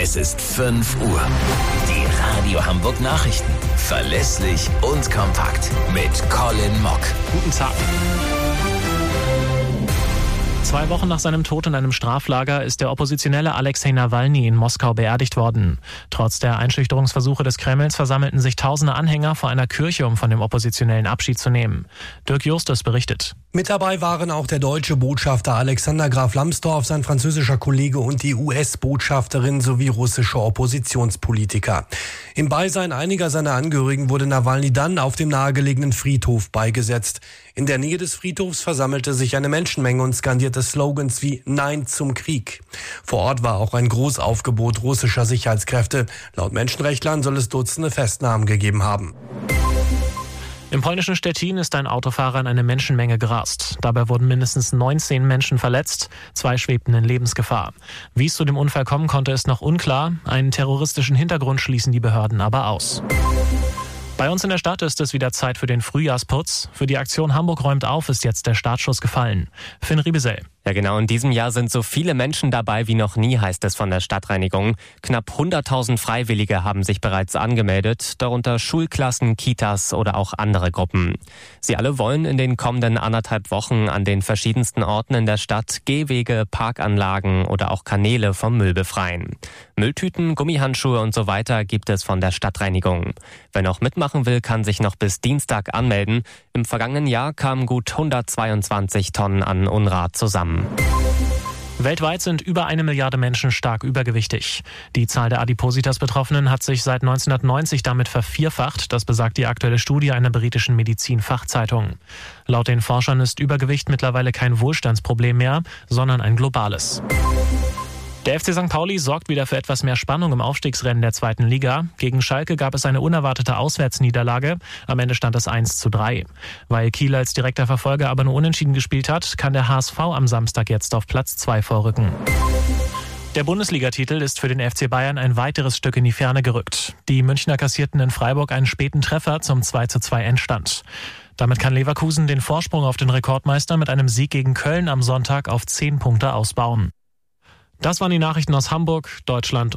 Es ist 5 Uhr. Die Radio Hamburg Nachrichten. Verlässlich und kompakt. Mit Colin Mock. Guten Tag. Zwei Wochen nach seinem Tod in einem Straflager ist der Oppositionelle Alexei Nawalny in Moskau beerdigt worden. Trotz der Einschüchterungsversuche des Kremls versammelten sich tausende Anhänger vor einer Kirche, um von dem Oppositionellen Abschied zu nehmen. Dirk Justus berichtet. Mit dabei waren auch der deutsche Botschafter Alexander Graf Lambsdorff, sein französischer Kollege und die US-Botschafterin sowie russische Oppositionspolitiker. Im Beisein einiger seiner Angehörigen wurde Nawalny dann auf dem nahegelegenen Friedhof beigesetzt. In der Nähe des Friedhofs versammelte sich eine Menschenmenge und skandierte Slogans wie Nein zum Krieg. Vor Ort war auch ein Großaufgebot russischer Sicherheitskräfte. Laut Menschenrechtlern soll es Dutzende Festnahmen gegeben haben. Im polnischen Stettin ist ein Autofahrer in eine Menschenmenge gerast. Dabei wurden mindestens 19 Menschen verletzt, zwei schwebten in Lebensgefahr. Wie es zu dem Unfall kommen konnte, ist noch unklar. Einen terroristischen Hintergrund schließen die Behörden aber aus. Bei uns in der Stadt ist es wieder Zeit für den Frühjahrsputz. Für die Aktion Hamburg räumt auf ist jetzt der Startschuss gefallen. Finn Riebesell. Ja, genau. In diesem Jahr sind so viele Menschen dabei wie noch nie, heißt es von der Stadtreinigung. Knapp 100.000 Freiwillige haben sich bereits angemeldet, darunter Schulklassen, Kitas oder auch andere Gruppen. Sie alle wollen in den kommenden anderthalb Wochen an den verschiedensten Orten in der Stadt Gehwege, Parkanlagen oder auch Kanäle vom Müll befreien. Mülltüten, Gummihandschuhe und so weiter gibt es von der Stadtreinigung. Wer noch mitmachen will, kann sich noch bis Dienstag anmelden. Im vergangenen Jahr kamen gut 122 Tonnen an Unrat zusammen. Weltweit sind über eine Milliarde Menschen stark übergewichtig. Die Zahl der Adipositas-Betroffenen hat sich seit 1990 damit vervierfacht. Das besagt die aktuelle Studie einer britischen Medizinfachzeitung. Laut den Forschern ist Übergewicht mittlerweile kein Wohlstandsproblem mehr, sondern ein globales. Der FC St. Pauli sorgt wieder für etwas mehr Spannung im Aufstiegsrennen der zweiten Liga. Gegen Schalke gab es eine unerwartete Auswärtsniederlage. Am Ende stand es 1 zu 3. Weil Kiel als direkter Verfolger aber nur unentschieden gespielt hat, kann der HSV am Samstag jetzt auf Platz 2 vorrücken. Der Bundesligatitel ist für den FC Bayern ein weiteres Stück in die Ferne gerückt. Die Münchner kassierten in Freiburg einen späten Treffer zum 2 zu 2 Endstand. Damit kann Leverkusen den Vorsprung auf den Rekordmeister mit einem Sieg gegen Köln am Sonntag auf 10 Punkte ausbauen. Das waren die Nachrichten aus Hamburg, Deutschland und